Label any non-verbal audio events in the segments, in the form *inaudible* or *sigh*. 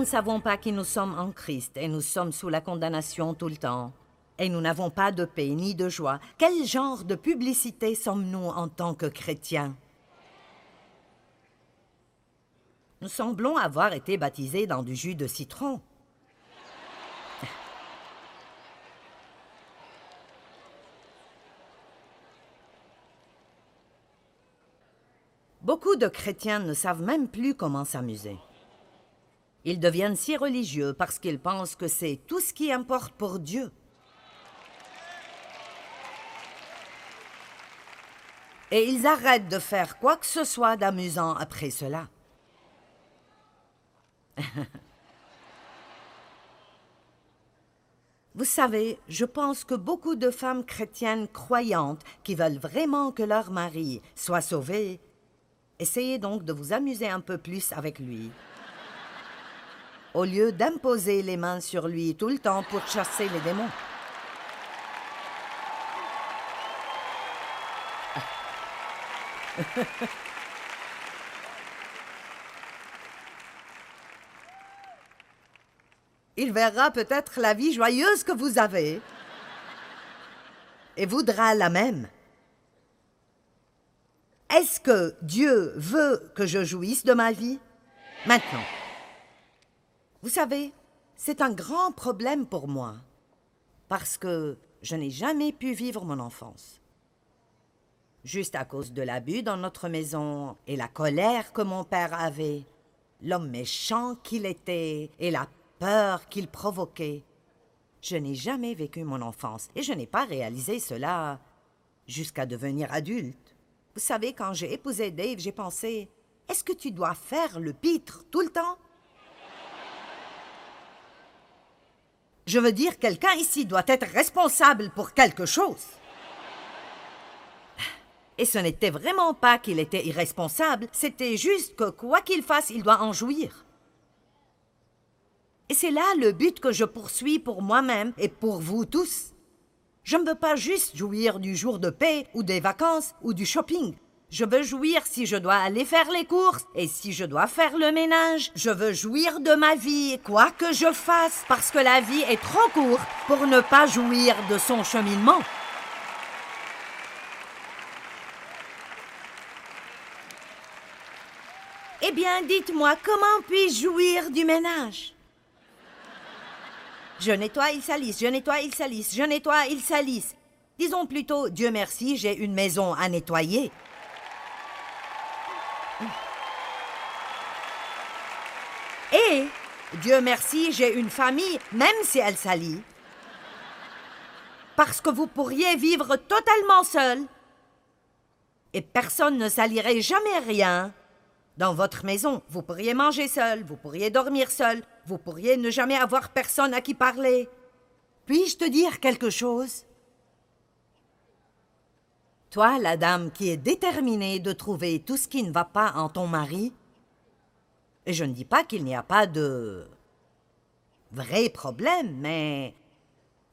Nous ne savons pas qui nous sommes en Christ et nous sommes sous la condamnation tout le temps, et nous n'avons pas de paix ni de joie, quel genre de publicité sommes-nous en tant que chrétiens? Nous semblons avoir été baptisés dans du jus de citron. Beaucoup de chrétiens ne savent même plus comment s'amuser. Ils deviennent si religieux parce qu'ils pensent que c'est tout ce qui importe pour Dieu. Et ils arrêtent de faire quoi que ce soit d'amusant après cela. *laughs* Vous savez, je pense que beaucoup de femmes chrétiennes croyantes qui veulent vraiment que leur mari soit sauvé, essayez donc de vous amuser un peu plus avec lui. Au lieu d'imposer les mains sur lui tout le temps pour chasser les démons. *laughs* Il verra peut-être la vie joyeuse que vous avez et voudra la même. Est-ce que Dieu veut que je jouisse de ma vie? Maintenant. Vous savez, c'est un grand problème pour moi, parce que je n'ai jamais pu vivre mon enfance. Juste à cause de l'abus dans notre maison et la colère que mon père avait, l'homme méchant qu'il était et la peur qu'il provoquait. Je n'ai jamais vécu mon enfance et je n'ai pas réalisé cela jusqu'à devenir adulte. Vous savez, quand j'ai épousé Dave, j'ai pensé Est-ce que tu dois faire le pitre tout le temps? Je veux dire, quelqu'un ici doit être responsable pour quelque chose. Et ce n'était vraiment pas qu'il était irresponsable, c'était juste que quoi qu'il fasse, il doit en jouir. Et c'est là le but que je poursuis pour moi-même et pour vous tous. Je ne veux pas juste jouir du jour de paix ou des vacances ou du shopping. Je veux jouir si je dois aller faire les courses et si je dois faire le ménage. Je veux jouir de ma vie, quoi que je fasse, parce que la vie est trop courte pour ne pas jouir de son cheminement. Eh bien, dites-moi, comment puis-je jouir du ménage? Je nettoie, il salisse, je nettoie, il salisse, je nettoie, il salisse. Disons plutôt, Dieu merci, j'ai une maison à nettoyer. Et, Dieu merci, j'ai une famille, même si elle salit. Parce que vous pourriez vivre totalement seul. Et personne ne salirait jamais rien. Dans votre maison, vous pourriez manger seul, vous pourriez dormir seul, vous pourriez ne jamais avoir personne à qui parler. Puis-je te dire quelque chose? Toi, la dame qui est déterminée de trouver tout ce qui ne va pas en ton mari, et je ne dis pas qu'il n'y a pas de vrai problème, mais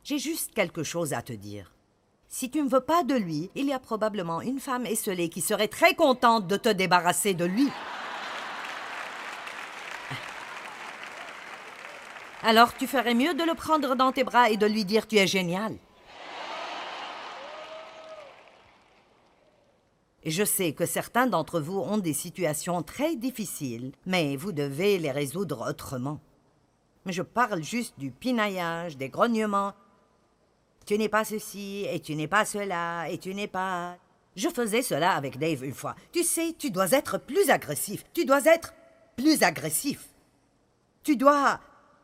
j'ai juste quelque chose à te dire. Si tu ne veux pas de lui, il y a probablement une femme esselée qui serait très contente de te débarrasser de lui. Alors tu ferais mieux de le prendre dans tes bras et de lui dire tu es génial. Je sais que certains d'entre vous ont des situations très difficiles, mais vous devez les résoudre autrement. Mais je parle juste du pinaillage, des grognements. Tu n'es pas ceci, et tu n'es pas cela, et tu n'es pas... Je faisais cela avec Dave une fois. Tu sais, tu dois être plus agressif. Tu dois être plus agressif. Tu dois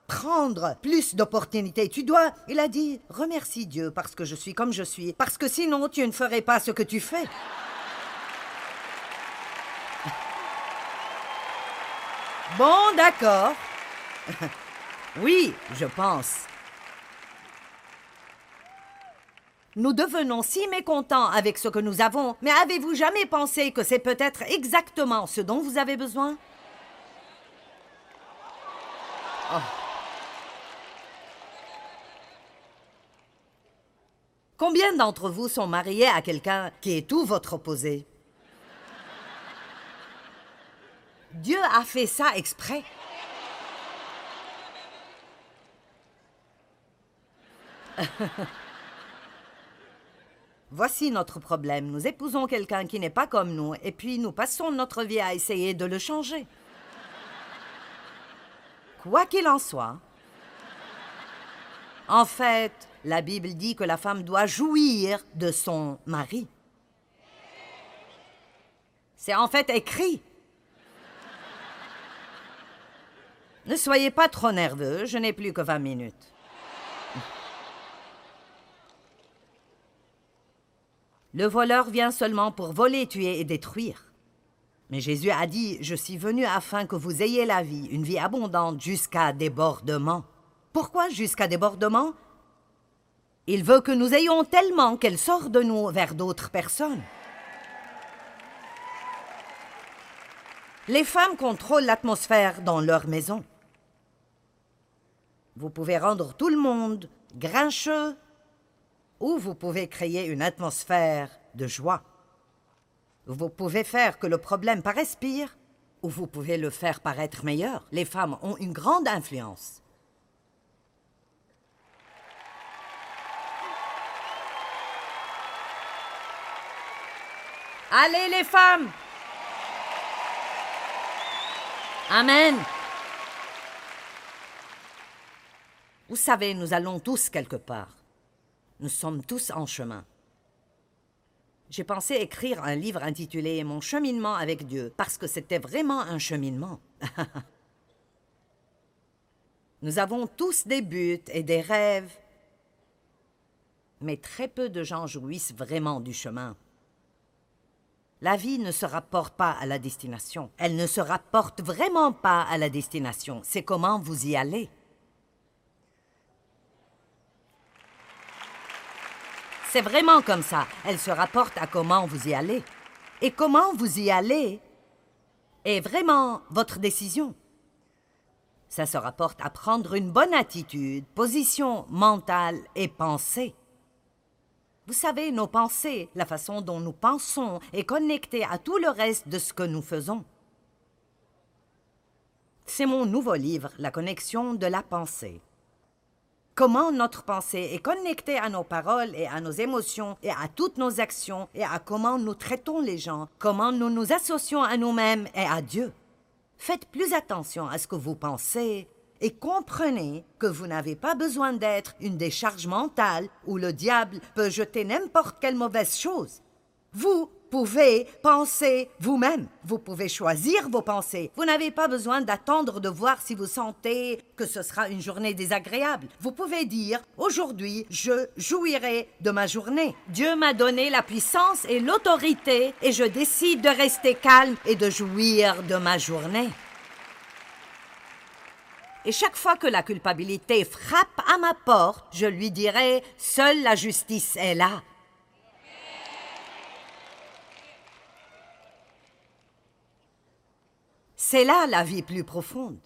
prendre plus d'opportunités. Tu dois... Il a dit, remercie Dieu parce que je suis comme je suis, parce que sinon tu ne ferais pas ce que tu fais. Bon, d'accord. *laughs* oui, je pense. Nous devenons si mécontents avec ce que nous avons, mais avez-vous jamais pensé que c'est peut-être exactement ce dont vous avez besoin? Oh. Combien d'entre vous sont mariés à quelqu'un qui est tout votre opposé? Dieu a fait ça exprès. Voici notre problème. Nous épousons quelqu'un qui n'est pas comme nous et puis nous passons notre vie à essayer de le changer. Quoi qu'il en soit. En fait, la Bible dit que la femme doit jouir de son mari. C'est en fait écrit Ne soyez pas trop nerveux, je n'ai plus que 20 minutes. Le voleur vient seulement pour voler, tuer et détruire. Mais Jésus a dit, Je suis venu afin que vous ayez la vie, une vie abondante jusqu'à débordement. Pourquoi jusqu'à débordement? Il veut que nous ayons tellement qu'elle sort de nous vers d'autres personnes. Les femmes contrôlent l'atmosphère dans leur maison. Vous pouvez rendre tout le monde grincheux ou vous pouvez créer une atmosphère de joie. Vous pouvez faire que le problème paraisse pire ou vous pouvez le faire paraître meilleur. Les femmes ont une grande influence. Allez les femmes Amen Vous savez, nous allons tous quelque part. Nous sommes tous en chemin. J'ai pensé écrire un livre intitulé Mon cheminement avec Dieu, parce que c'était vraiment un cheminement. *laughs* Nous avons tous des buts et des rêves, mais très peu de gens jouissent vraiment du chemin. La vie ne se rapporte pas à la destination. Elle ne se rapporte vraiment pas à la destination. C'est comment vous y allez. C'est vraiment comme ça. Elle se rapporte à comment vous y allez. Et comment vous y allez est vraiment votre décision. Ça se rapporte à prendre une bonne attitude, position mentale et pensée. Vous savez, nos pensées, la façon dont nous pensons, est connectée à tout le reste de ce que nous faisons. C'est mon nouveau livre, La connexion de la pensée. Comment notre pensée est connectée à nos paroles et à nos émotions et à toutes nos actions et à comment nous traitons les gens, comment nous nous associons à nous-mêmes et à Dieu. Faites plus attention à ce que vous pensez et comprenez que vous n'avez pas besoin d'être une décharge mentale où le diable peut jeter n'importe quelle mauvaise chose. Vous pouvez penser vous-même. Vous pouvez choisir vos pensées. Vous n'avez pas besoin d'attendre de voir si vous sentez que ce sera une journée désagréable. Vous pouvez dire aujourd'hui, je jouirai de ma journée. Dieu m'a donné la puissance et l'autorité et je décide de rester calme et de jouir de ma journée. Et chaque fois que la culpabilité frappe à ma porte, je lui dirai Seule la justice est là. C'est là la vie plus profonde.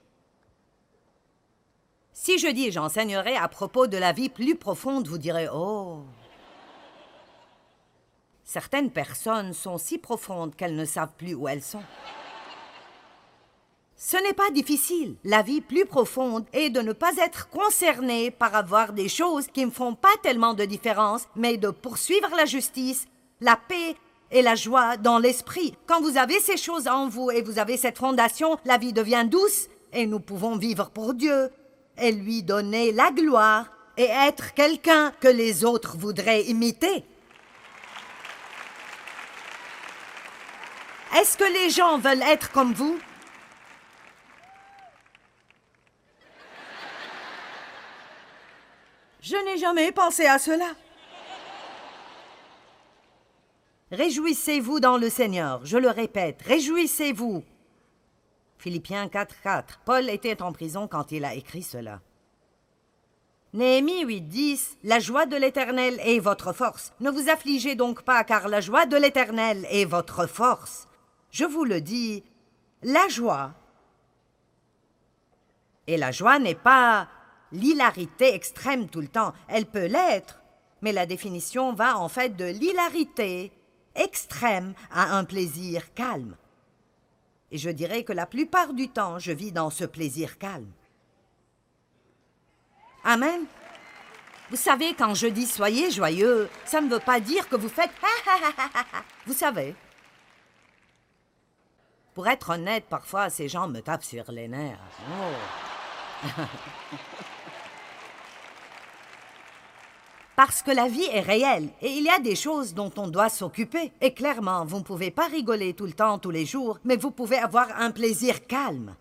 Si je dis j'enseignerai à propos de la vie plus profonde, vous direz Oh Certaines personnes sont si profondes qu'elles ne savent plus où elles sont. Ce n'est pas difficile. La vie plus profonde est de ne pas être concerné par avoir des choses qui ne font pas tellement de différence, mais de poursuivre la justice, la paix et la joie dans l'esprit. Quand vous avez ces choses en vous et vous avez cette fondation, la vie devient douce et nous pouvons vivre pour Dieu et lui donner la gloire et être quelqu'un que les autres voudraient imiter. Est-ce que les gens veulent être comme vous? Je n'ai jamais pensé à cela. Réjouissez-vous dans le Seigneur, je le répète, réjouissez-vous. Philippiens 4, 4. Paul était en prison quand il a écrit cela. Néhémie 8, 10. La joie de l'Éternel est votre force. Ne vous affligez donc pas, car la joie de l'Éternel est votre force. Je vous le dis, la joie. Et la joie n'est pas l'hilarité extrême tout le temps. Elle peut l'être, mais la définition va en fait de l'hilarité extrême à un plaisir calme. Et je dirais que la plupart du temps, je vis dans ce plaisir calme. Amen. Vous savez, quand je dis soyez joyeux, ça ne veut pas dire que vous faites Vous savez. Pour être honnête, parfois, ces gens me tapent sur les nerfs. Oh. *laughs* Parce que la vie est réelle et il y a des choses dont on doit s'occuper. Et clairement, vous ne pouvez pas rigoler tout le temps, tous les jours, mais vous pouvez avoir un plaisir calme.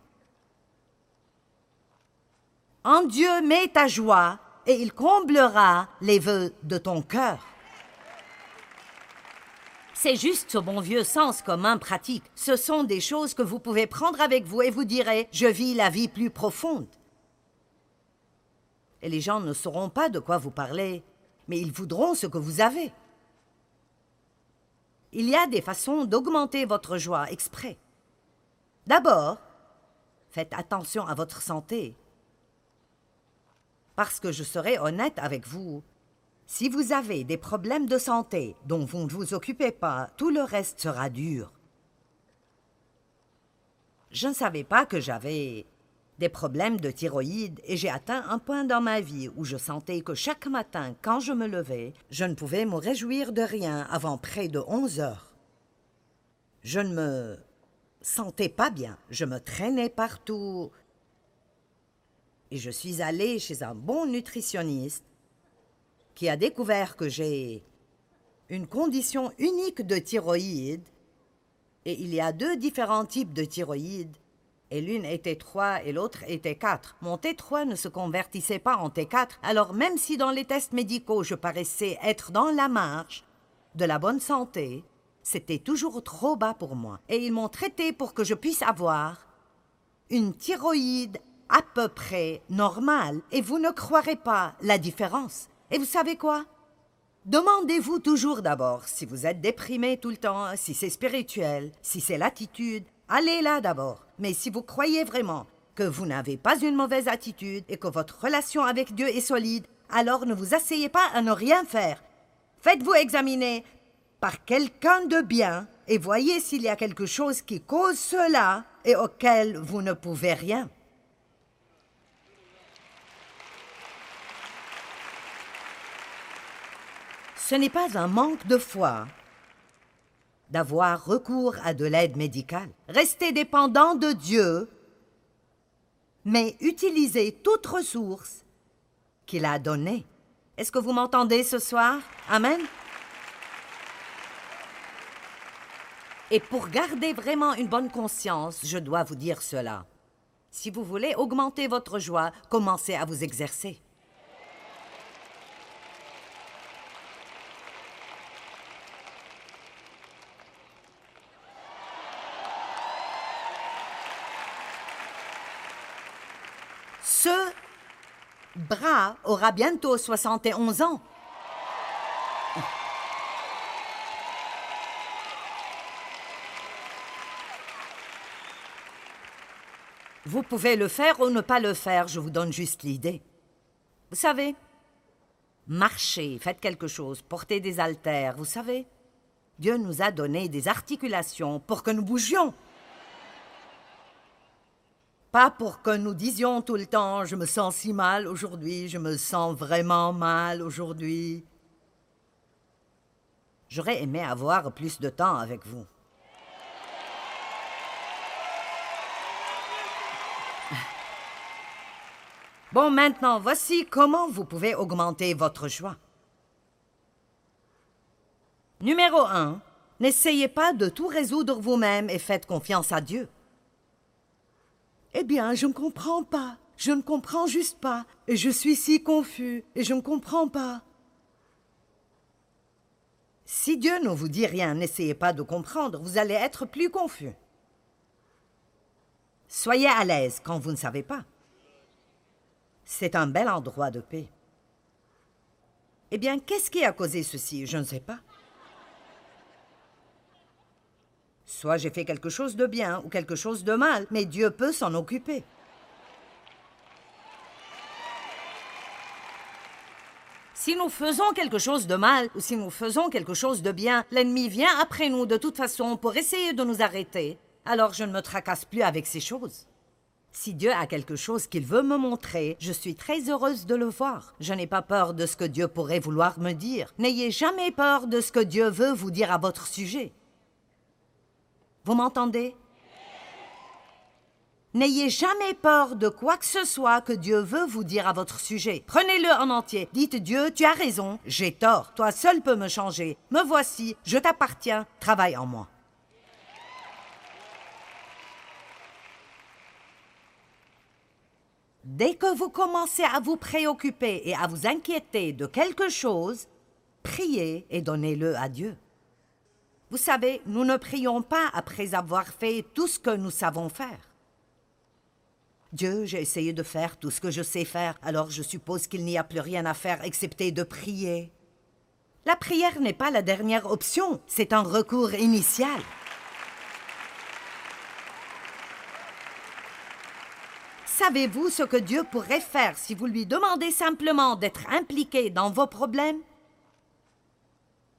En Dieu, mets ta joie et il comblera les vœux de ton cœur. C'est juste ce bon vieux sens commun pratique. Ce sont des choses que vous pouvez prendre avec vous et vous direz Je vis la vie plus profonde. Et les gens ne sauront pas de quoi vous parlez mais ils voudront ce que vous avez. Il y a des façons d'augmenter votre joie exprès. D'abord, faites attention à votre santé. Parce que je serai honnête avec vous, si vous avez des problèmes de santé dont vous ne vous occupez pas, tout le reste sera dur. Je ne savais pas que j'avais des problèmes de thyroïde et j'ai atteint un point dans ma vie où je sentais que chaque matin, quand je me levais, je ne pouvais me réjouir de rien avant près de onze heures. Je ne me sentais pas bien, je me traînais partout. Et je suis allée chez un bon nutritionniste qui a découvert que j'ai une condition unique de thyroïde et il y a deux différents types de thyroïde et l'une était 3 et l'autre était 4. Mon T3 ne se convertissait pas en T4, alors même si dans les tests médicaux je paraissais être dans la marge de la bonne santé, c'était toujours trop bas pour moi. Et ils m'ont traité pour que je puisse avoir une thyroïde à peu près normale. Et vous ne croirez pas la différence. Et vous savez quoi? Demandez-vous toujours d'abord si vous êtes déprimé tout le temps, si c'est spirituel, si c'est l'attitude, Allez là d'abord. Mais si vous croyez vraiment que vous n'avez pas une mauvaise attitude et que votre relation avec Dieu est solide, alors ne vous asseyez pas à ne rien faire. Faites-vous examiner par quelqu'un de bien et voyez s'il y a quelque chose qui cause cela et auquel vous ne pouvez rien. Ce n'est pas un manque de foi, d'avoir recours à de l'aide médicale. Restez dépendant de Dieu, mais utilisez toute ressource qu'il a donnée. Est-ce que vous m'entendez ce soir? Amen. Et pour garder vraiment une bonne conscience, je dois vous dire cela. Si vous voulez augmenter votre joie, commencez à vous exercer. Ce bras aura bientôt 71 ans. Vous pouvez le faire ou ne pas le faire, je vous donne juste l'idée. Vous savez, marchez, faites quelque chose, portez des haltères, vous savez. Dieu nous a donné des articulations pour que nous bougions. Pas pour que nous disions tout le temps je me sens si mal aujourd'hui, je me sens vraiment mal aujourd'hui. J'aurais aimé avoir plus de temps avec vous. Bon, maintenant, voici comment vous pouvez augmenter votre joie. Numéro 1. N'essayez pas de tout résoudre vous-même et faites confiance à Dieu. Eh bien, je ne comprends pas. Je ne comprends juste pas. Et je suis si confus. Et je ne comprends pas. Si Dieu ne vous dit rien, n'essayez pas de comprendre, vous allez être plus confus. Soyez à l'aise quand vous ne savez pas. C'est un bel endroit de paix. Eh bien, qu'est-ce qui a causé ceci? Je ne sais pas. Soit j'ai fait quelque chose de bien ou quelque chose de mal, mais Dieu peut s'en occuper. Si nous faisons quelque chose de mal ou si nous faisons quelque chose de bien, l'ennemi vient après nous de toute façon pour essayer de nous arrêter. Alors je ne me tracasse plus avec ces choses. Si Dieu a quelque chose qu'il veut me montrer, je suis très heureuse de le voir. Je n'ai pas peur de ce que Dieu pourrait vouloir me dire. N'ayez jamais peur de ce que Dieu veut vous dire à votre sujet. Vous m'entendez? N'ayez jamais peur de quoi que ce soit que Dieu veut vous dire à votre sujet. Prenez-le en entier. Dites Dieu, tu as raison, j'ai tort, toi seul peux me changer. Me voici, je t'appartiens, travaille en moi. Dès que vous commencez à vous préoccuper et à vous inquiéter de quelque chose, priez et donnez-le à Dieu. Vous savez, nous ne prions pas après avoir fait tout ce que nous savons faire. Dieu, j'ai essayé de faire tout ce que je sais faire, alors je suppose qu'il n'y a plus rien à faire excepté de prier. La prière n'est pas la dernière option, c'est un recours initial. Savez-vous ce que Dieu pourrait faire si vous lui demandez simplement d'être impliqué dans vos problèmes?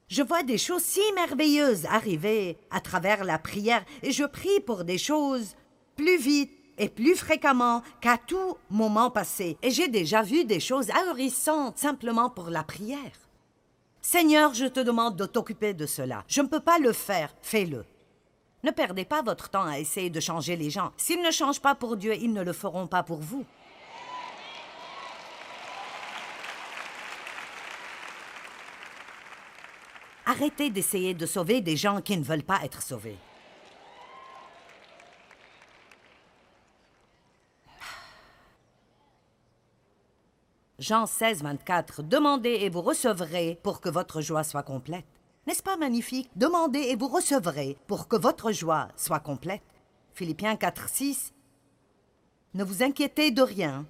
Je vois des choses si merveilleuses arriver à travers la prière et je prie pour des choses plus vite et plus fréquemment qu'à tout moment passé. Et j'ai déjà vu des choses ahurissantes simplement pour la prière. Seigneur, je te demande de t'occuper de cela. Je ne peux pas le faire, fais-le. Ne perdez pas votre temps à essayer de changer les gens. S'ils ne changent pas pour Dieu, ils ne le feront pas pour vous. Arrêtez d'essayer de sauver des gens qui ne veulent pas être sauvés. Jean 16, 24. Demandez et vous recevrez pour que votre joie soit complète. N'est-ce pas magnifique? Demandez et vous recevrez pour que votre joie soit complète. Philippiens 4, 6. Ne vous inquiétez de rien,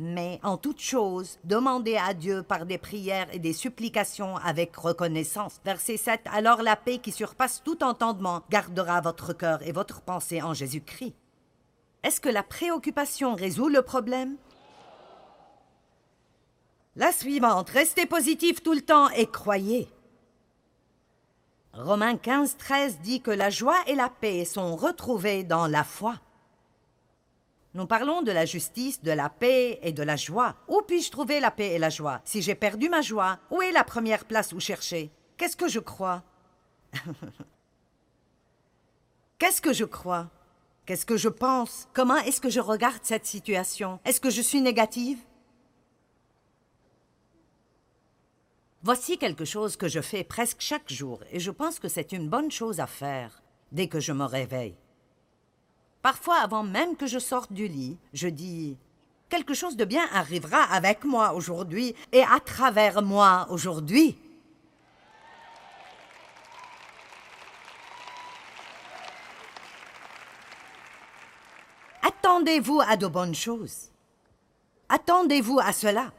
mais en toute chose, demandez à Dieu par des prières et des supplications avec reconnaissance. Verset 7. Alors la paix qui surpasse tout entendement gardera votre cœur et votre pensée en Jésus-Christ. Est-ce que la préoccupation résout le problème? La suivante. Restez positif tout le temps et croyez. Romains 15, 13 dit que la joie et la paix sont retrouvées dans la foi. Nous parlons de la justice, de la paix et de la joie. Où puis-je trouver la paix et la joie Si j'ai perdu ma joie, où est la première place où chercher? Qu'est-ce que je crois? *laughs* Qu'est-ce que je crois? Qu'est-ce que je pense? Comment est-ce que je regarde cette situation? Est-ce que je suis négative? Voici quelque chose que je fais presque chaque jour et je pense que c'est une bonne chose à faire dès que je me réveille. Parfois, avant même que je sorte du lit, je dis Quelque chose de bien arrivera avec moi aujourd'hui et à travers moi aujourd'hui. Attendez-vous à de bonnes choses. Attendez-vous à cela.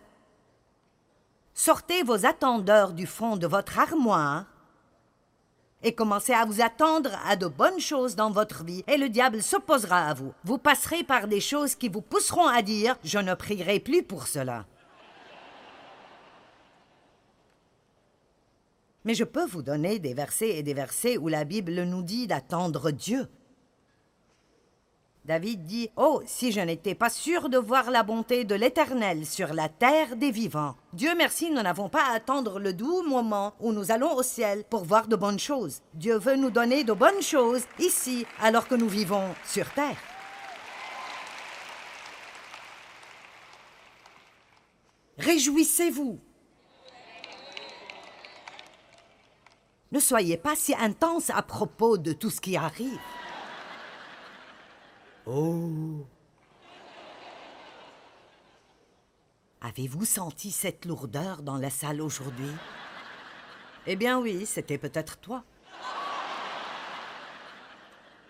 Sortez vos attendeurs du fond de votre armoire et commencez à vous attendre à de bonnes choses dans votre vie, et le diable s'opposera à vous. Vous passerez par des choses qui vous pousseront à dire Je ne prierai plus pour cela. Mais je peux vous donner des versets et des versets où la Bible nous dit d'attendre Dieu. David dit Oh, si je n'étais pas sûr de voir la bonté de l'Éternel sur la terre des vivants. Dieu merci, nous n'avons pas à attendre le doux moment où nous allons au ciel pour voir de bonnes choses. Dieu veut nous donner de bonnes choses ici alors que nous vivons sur terre. Réjouissez-vous. Ne soyez pas si intense à propos de tout ce qui arrive. Oh Avez-vous senti cette lourdeur dans la salle aujourd'hui? Eh bien oui, c'était peut-être toi.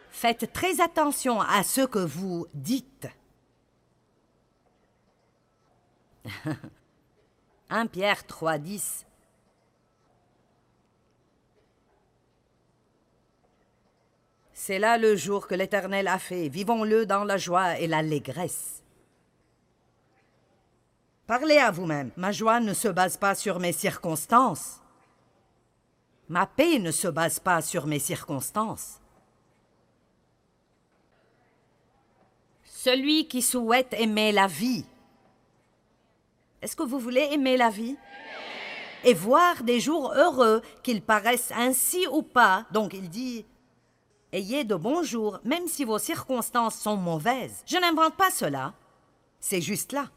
Faites très attention à ce que vous dites. *laughs* 1 Pierre 3, C'est là le jour que l'Éternel a fait. Vivons-le dans la joie et l'allégresse. Parlez à vous-même. Ma joie ne se base pas sur mes circonstances. Ma paix ne se base pas sur mes circonstances. Celui qui souhaite aimer la vie. Est-ce que vous voulez aimer la vie? Et voir des jours heureux, qu'ils paraissent ainsi ou pas. Donc il dit, ayez de bons jours, même si vos circonstances sont mauvaises. Je n'invente pas cela. C'est juste là.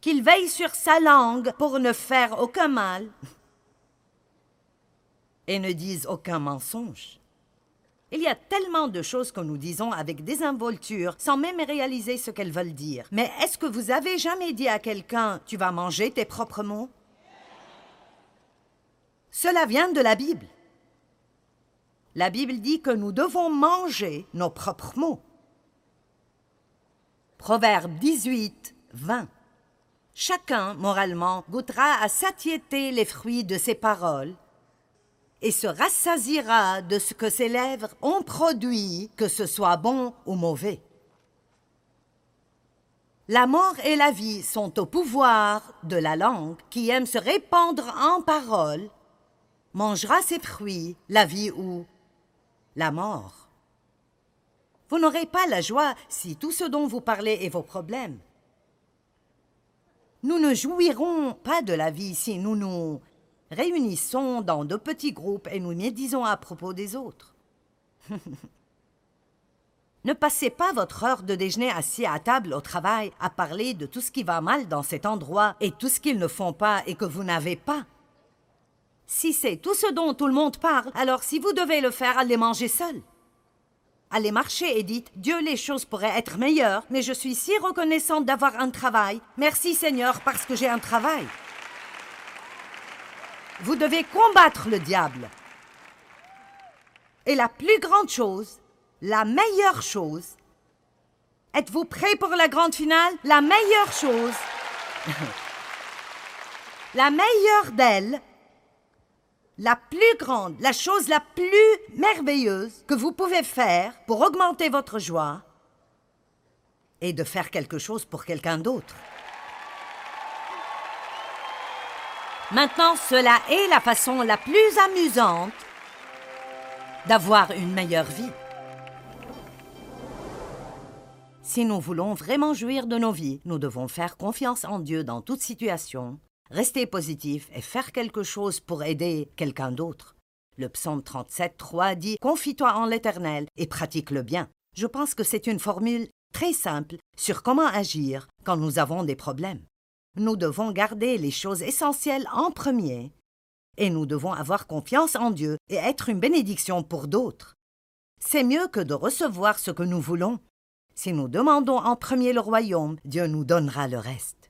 Qu'il veille sur sa langue pour ne faire aucun mal *laughs* et ne dise aucun mensonge. Il y a tellement de choses que nous disons avec désinvolture sans même réaliser ce qu'elles veulent dire. Mais est-ce que vous avez jamais dit à quelqu'un Tu vas manger tes propres mots Cela vient de la Bible. La Bible dit que nous devons manger nos propres mots. Proverbe 18, 20. Chacun, moralement, goûtera à satiété les fruits de ses paroles et se rassasiera de ce que ses lèvres ont produit, que ce soit bon ou mauvais. La mort et la vie sont au pouvoir de la langue qui aime se répandre en paroles, mangera ses fruits, la vie ou la mort. Vous n'aurez pas la joie si tout ce dont vous parlez est vos problèmes. Nous ne jouirons pas de la vie si nous nous réunissons dans de petits groupes et nous médisons à propos des autres. *laughs* ne passez pas votre heure de déjeuner assis à table au travail à parler de tout ce qui va mal dans cet endroit et tout ce qu'ils ne font pas et que vous n'avez pas. Si c'est tout ce dont tout le monde parle, alors si vous devez le faire, allez manger seul. Allez marcher et dites Dieu, les choses pourraient être meilleures, mais je suis si reconnaissante d'avoir un travail. Merci Seigneur parce que j'ai un travail. Vous devez combattre le diable. Et la plus grande chose, la meilleure chose, êtes-vous prêts pour la grande finale? La meilleure chose, *laughs* la meilleure d'elles, la plus grande, la chose la plus merveilleuse que vous pouvez faire pour augmenter votre joie est de faire quelque chose pour quelqu'un d'autre. Maintenant, cela est la façon la plus amusante d'avoir une meilleure vie. Si nous voulons vraiment jouir de nos vies, nous devons faire confiance en Dieu dans toute situation, rester positif et faire quelque chose pour aider quelqu'un d'autre. Le psaume 37, 3 dit Confie-toi en l'Éternel et pratique le bien. Je pense que c'est une formule très simple sur comment agir quand nous avons des problèmes. Nous devons garder les choses essentielles en premier, et nous devons avoir confiance en Dieu et être une bénédiction pour d'autres. C'est mieux que de recevoir ce que nous voulons. Si nous demandons en premier le royaume, Dieu nous donnera le reste.